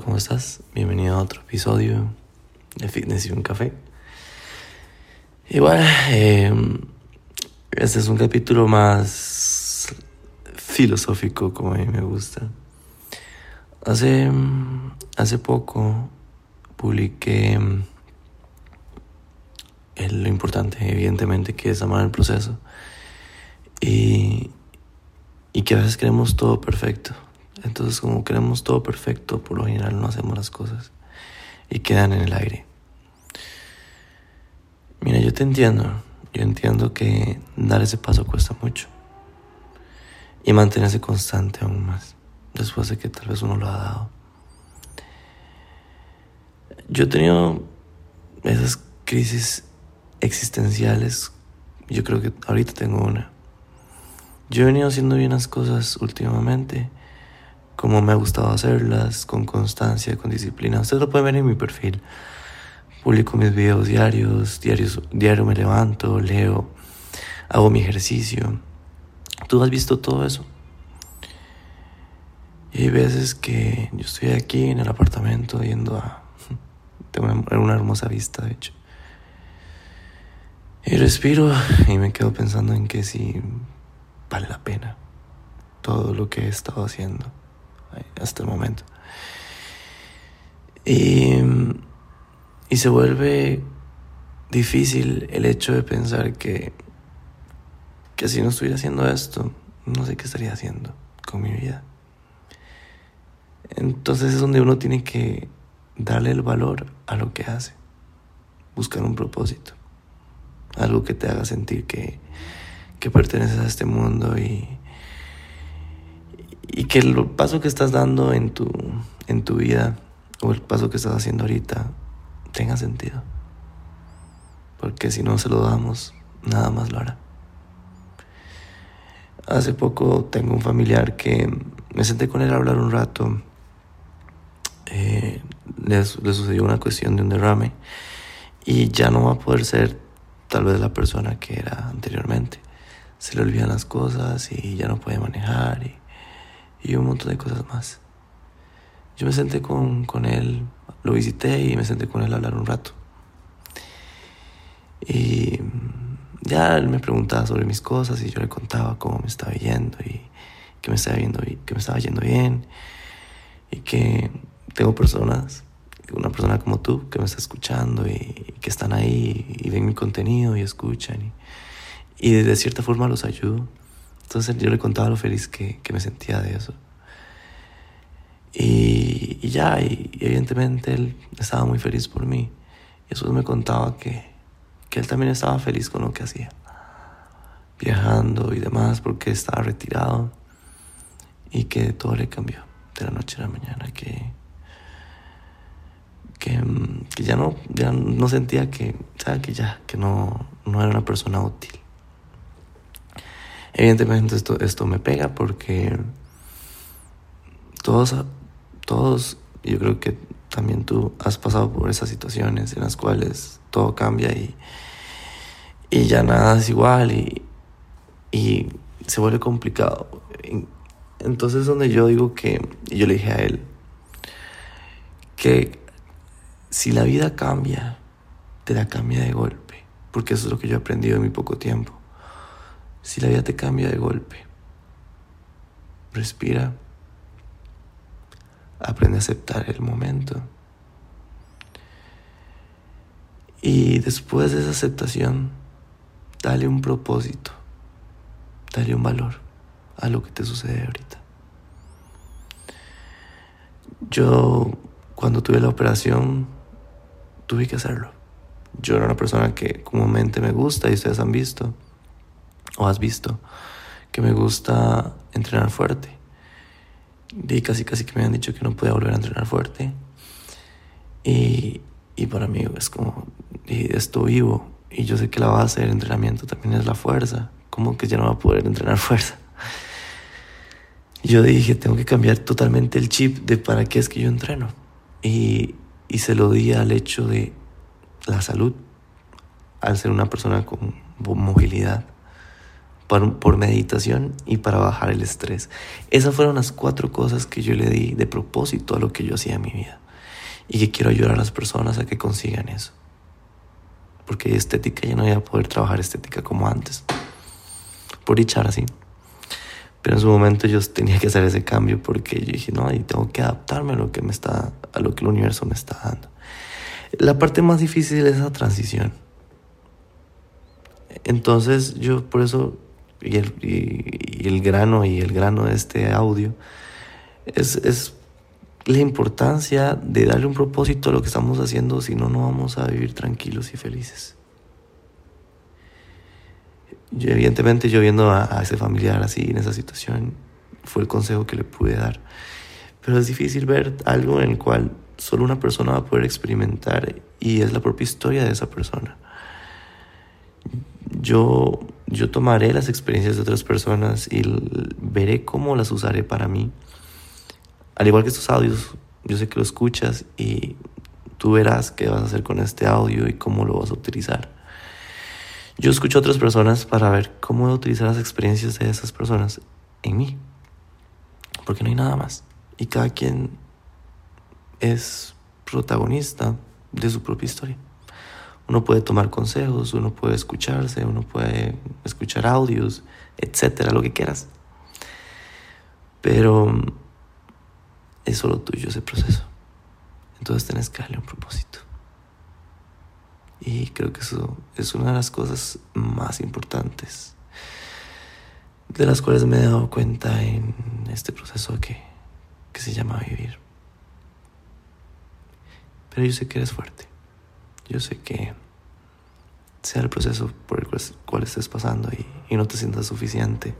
¿cómo estás? Bienvenido a otro episodio de Fitness y un Café. Igual, eh, este es un capítulo más filosófico, como a mí me gusta. Hace, hace poco publiqué lo importante, evidentemente, que es amar el proceso. Y, y que a veces queremos todo perfecto. Entonces, como queremos todo perfecto, por lo general no hacemos las cosas y quedan en el aire. Mira, yo te entiendo. Yo entiendo que dar ese paso cuesta mucho. Y mantenerse constante aún más. Después de que tal vez uno lo ha dado. Yo he tenido esas crisis existenciales. Yo creo que ahorita tengo una. Yo he venido haciendo bien las cosas últimamente, como me ha gustado hacerlas, con constancia, con disciplina. Ustedes lo pueden ver en mi perfil. Publico mis videos diarios, diarios, diario me levanto, leo, hago mi ejercicio. Tú has visto todo eso. Y hay veces que yo estoy aquí en el apartamento yendo a... Tengo una, una hermosa vista, de hecho. Y respiro y me quedo pensando en que si vale la pena todo lo que he estado haciendo hasta el momento. Y, y se vuelve difícil el hecho de pensar que, que si no estuviera haciendo esto, no sé qué estaría haciendo con mi vida. Entonces es donde uno tiene que darle el valor a lo que hace, buscar un propósito, algo que te haga sentir que, que perteneces a este mundo y, y que el paso que estás dando en tu, en tu vida o el paso que estás haciendo ahorita tenga sentido. Porque si no se lo damos, nada más lo hará. Hace poco tengo un familiar que me senté con él a hablar un rato. Eh, le, sucedió una cuestión de un derrame y ya no va a poder ser tal vez la persona que era anteriormente se le olvidan las cosas y ya no puede manejar y, un montón de cosas más. Yo me senté con, con, él, lo visité y me senté con él a hablar un rato. Y ya él me preguntaba sobre mis cosas y yo le contaba cómo me estaba yendo y que me estaba, yendo, que me estaba yendo bien y que tengo personas, una persona como tú que me está escuchando y, que están ahí y ven mi contenido y escuchan. Y, y de cierta forma los ayudo. Entonces yo le contaba lo feliz que, que me sentía de eso. Y, y, ya, y, evidentemente él estaba muy feliz por mí. Y eso me contaba que, que él también estaba feliz con lo que hacía. Viajando y demás porque estaba retirado. Y que todo le cambió de la noche a la mañana. Que, que, que ya, no, ya no sentía que, ¿sabes? que ya, que no, no era una persona útil. Evidentemente esto, esto me pega porque todos, todos, yo creo que también tú has pasado por esas situaciones en las cuales todo cambia y, y ya nada es igual y, y se vuelve complicado. Entonces es donde yo digo que, yo le dije a él, que si la vida cambia, te la cambia de golpe, porque eso es lo que yo he aprendido en mi poco tiempo. Si la vida te cambia de golpe, respira, aprende a aceptar el momento. Y después de esa aceptación, dale un propósito, dale un valor a lo que te sucede ahorita. Yo, cuando tuve la operación, tuve que hacerlo. Yo era una persona que comúnmente me gusta y ustedes han visto o has visto que me gusta entrenar fuerte. Y casi casi que me han dicho que no podía volver a entrenar fuerte. Y, y para mí es como, y esto vivo. Y yo sé que la base del entrenamiento también es la fuerza. Como que ya no va a poder entrenar fuerza. Yo dije, tengo que cambiar totalmente el chip de para qué es que yo entreno. Y, y se lo di al hecho de la salud, al ser una persona con movilidad por, por, meditación y para bajar el estrés. Esas fueron las cuatro cosas que yo le di de propósito a lo que yo hacía en mi vida. Y que quiero ayudar a las personas a que consigan eso. Porque estética ya no voy a poder trabajar estética como antes. Por dichar así. Pero en su momento yo tenía que hacer ese cambio porque yo dije, no, y tengo que adaptarme a lo que me está, a lo que el universo me está dando. La parte más difícil es la transición. Entonces yo por eso, y el, y, el grano y el grano de este audio, es, es la importancia de darle un propósito a lo que estamos haciendo, si no, no vamos a vivir tranquilos y felices evidentemente yo viendo a, ese familiar así en esa situación, fue el consejo que le pude dar. Pero es difícil ver algo en el cual solo una persona va a poder experimentar y es la propia historia de esa persona. Yo, yo tomaré las experiencias de otras personas y veré cómo las usaré para mí. Al igual que estos audios, yo sé que lo escuchas y tú verás qué vas a hacer con este audio y cómo lo vas a utilizar. Yo escucho a otras personas para ver cómo utilizar las experiencias de esas personas en mí. Porque no hay nada más. Y cada quien es protagonista de su propia historia. Uno puede tomar consejos, uno puede escucharse, uno puede escuchar audios, etcétera, lo que quieras. Pero es solo tuyo ese proceso. Entonces tenés que darle un propósito. Y creo que eso es una de las cosas más importantes de las cuales me he dado cuenta en este proceso que, que se llama vivir. Pero yo sé que eres fuerte. Yo sé que sea el proceso por el cual, estés pasando y, y, no te sientas suficiente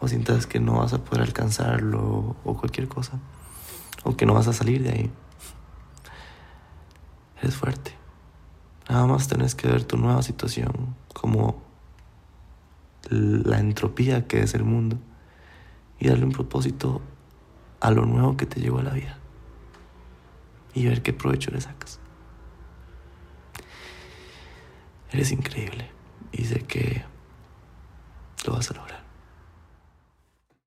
o sientas que no vas a poder alcanzarlo o cualquier cosa o que no vas a salir de ahí. Eres fuerte. Nada más tenés que ver tu nueva situación como la entropía que es el mundo y darle un propósito a lo nuevo que te llegó a la vida y ver qué provecho le sacas. Eres increíble y sé que lo vas a lograr.